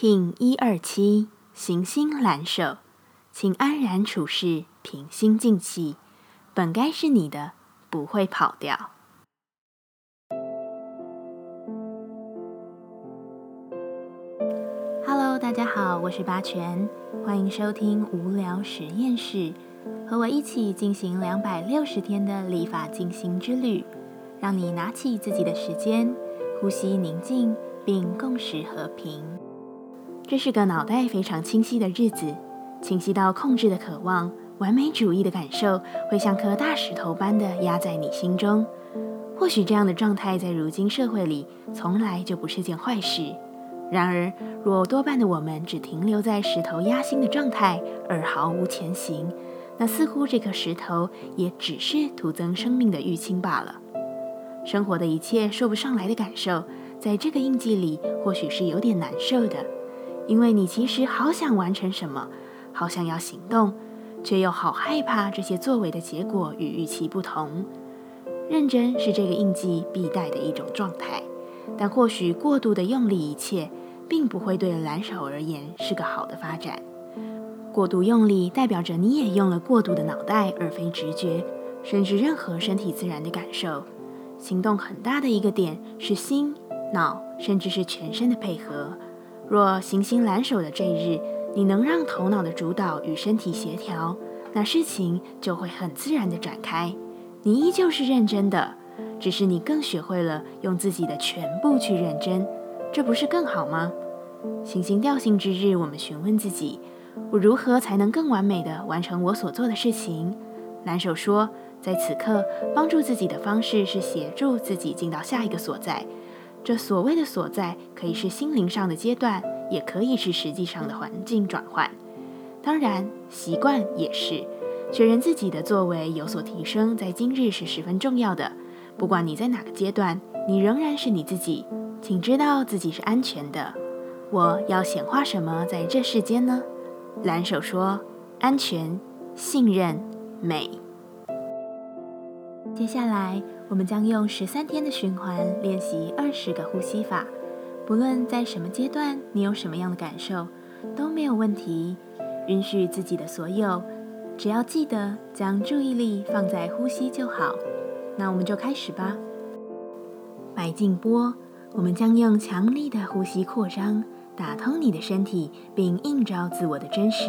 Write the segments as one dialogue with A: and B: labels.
A: King 一二七，行星蓝手，请安然处事，平心静气，本该是你的，不会跑掉。Hello，大家好，我是八全，欢迎收听无聊实验室，和我一起进行两百六十天的立法进行之旅，让你拿起自己的时间，呼吸宁静，并共识和平。这是个脑袋非常清晰的日子，清晰到控制的渴望、完美主义的感受，会像颗大石头般的压在你心中。或许这样的状态在如今社会里从来就不是件坏事。然而，若多半的我们只停留在石头压心的状态而毫无前行，那似乎这颗石头也只是徒增生命的淤青罢了。生活的一切说不上来的感受，在这个印记里或许是有点难受的。因为你其实好想完成什么，好想要行动，却又好害怕这些作为的结果与预期不同。认真是这个印记必带的一种状态，但或许过度的用力一切，并不会对蓝手而言是个好的发展。过度用力代表着你也用了过度的脑袋，而非直觉，甚至任何身体自然的感受。行动很大的一个点是心、脑，甚至是全身的配合。若行星蓝手的这一日，你能让头脑的主导与身体协调，那事情就会很自然的展开。你依旧是认真的，只是你更学会了用自己的全部去认真，这不是更好吗？行星调性之日，我们询问自己：我如何才能更完美的完成我所做的事情？蓝手说，在此刻，帮助自己的方式是协助自己进到下一个所在。这所谓的所在，可以是心灵上的阶段，也可以是实际上的环境转换。当然，习惯也是。确认自己的作为有所提升，在今日是十分重要的。不管你在哪个阶段，你仍然是你自己。请知道自己是安全的。我要显化什么在这世间呢？蓝手说：安全、信任、美。接下来。我们将用十三天的循环练习二十个呼吸法，不论在什么阶段，你有什么样的感受都没有问题。允许自己的所有，只要记得将注意力放在呼吸就好。那我们就开始吧。白静波，我们将用强力的呼吸扩张，打通你的身体，并映照自我的真实，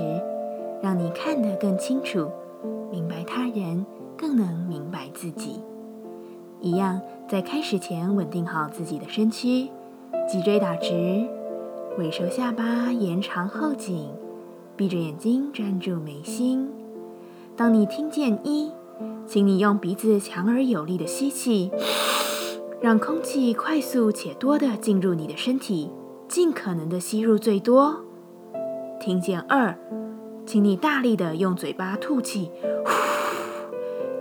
A: 让你看得更清楚，明白他人，更能明白自己。一样，在开始前稳定好自己的身躯，脊椎打直，尾收下巴，延长后颈，闭着眼睛专注眉心。当你听见一，请你用鼻子强而有力的吸气，让空气快速且多的进入你的身体，尽可能的吸入最多。听见二，请你大力的用嘴巴吐气。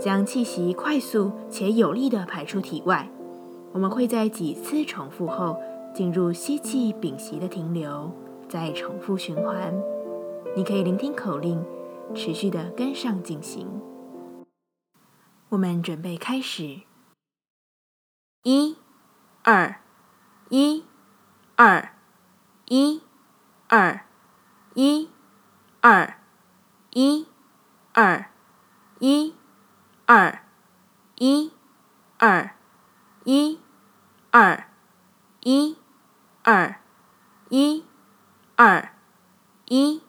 A: 将气息快速且有力地排出体外。我们会在几次重复后进入吸气屏息的停留，再重复循环。你可以聆听口令，持续地跟上进行。我们准备开始。一、二、一、二、一、二、一、二、一、二、一。二，一，二，一，二，一，二，一，二，一，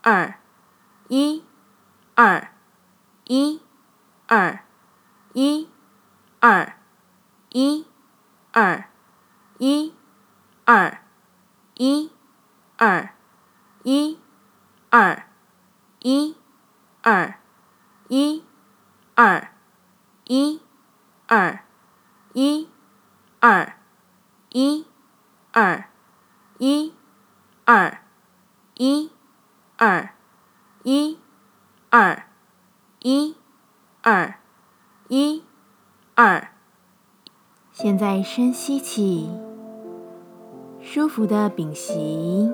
A: 二，一，二，一，二，一，二，一，二，一，二，一，二，一，二，一，二，一。二，一，二，一，二，一，二，一，二，一，二，一，二，一，二，一，二。现在深吸气，舒服的屏息，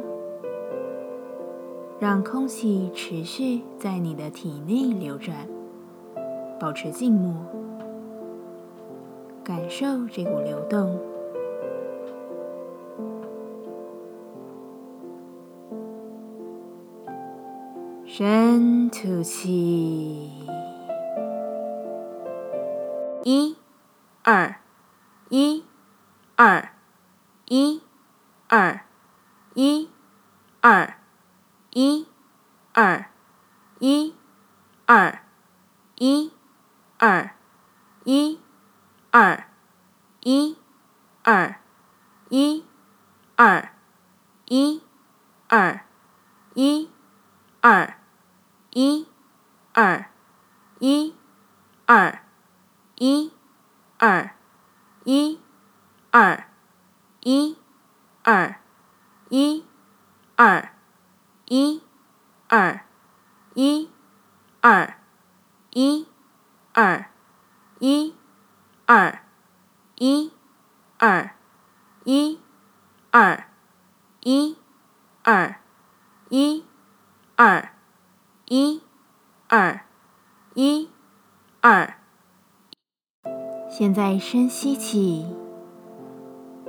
A: 让空气持续在你的体内流转。保持静默，感受这股流动。深吐气，一、二、一、二、一、二、一、二、一、二、一、二、一、二、一、二、一、二、一、二、一、二、一、二。一、二、一、二、一、二、一、二、一、二、一、二、一、二、一、二、一、二、一、二、一、二、一、二、一、二、一、二。一、二、一、二。现在深吸气，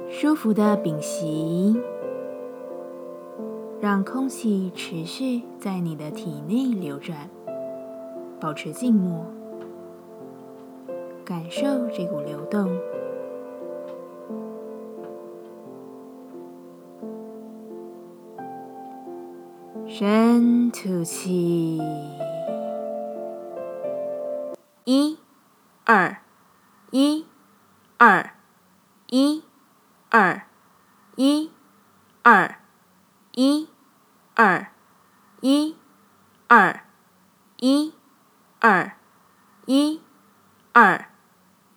A: 舒服的屏息，让空气持续在你的体内流转，保持静默，感受这股流动，深吐气，一、二、一、二、一、二、一、二、一、二、一、二、一、二、一、二。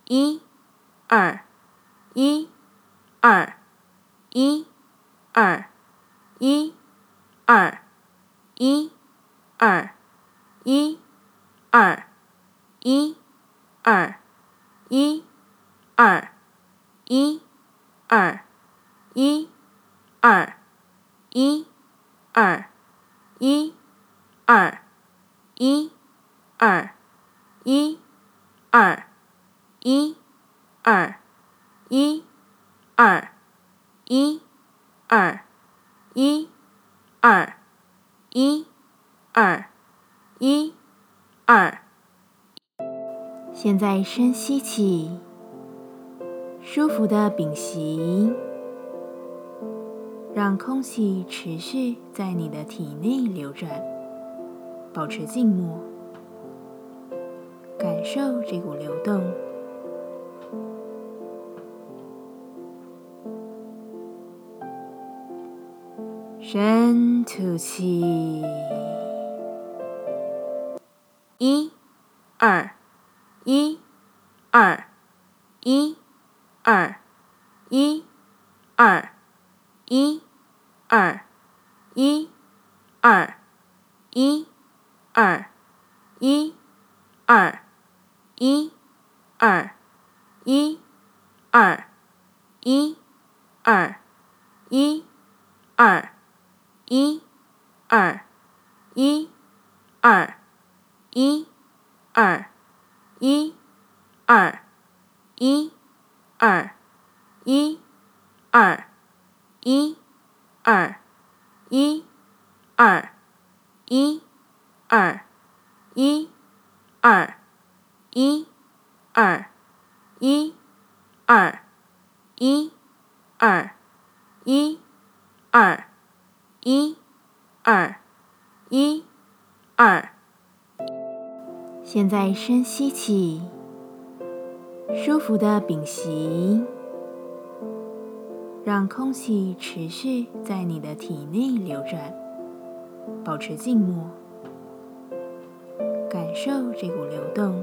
A: 一、二、一、二、一、二、一、二。一、二、一、二、一、二、一、二、一、二、一、二、一、二、一、二、一、二、一、二、一、二、一、二、一、二、一、二。一、二、一、二。现在深吸气，舒服的屏息，让空气持续在你的体内流转，保持静默，感受这股流动。深吐气，一、二、一、二、一、二、一、二、一、二、一、二、一、二、一、二、一、二、一、二、一、二、一、二。一、二、一、二、一、二、一、二、一、二、一、二、一、二、一、二、一、二、一、二、一、二、一、二、一、二、一、二。一、二、一、二。现在深吸气，舒服的屏息，让空气持续在你的体内流转，保持静默，感受这股流动。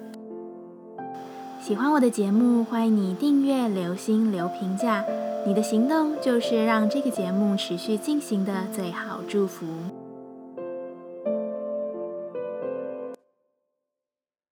A: 喜欢我的节目，欢迎你订阅、留心、留评价，你的行动就是让这个节目持续进行的最好祝福。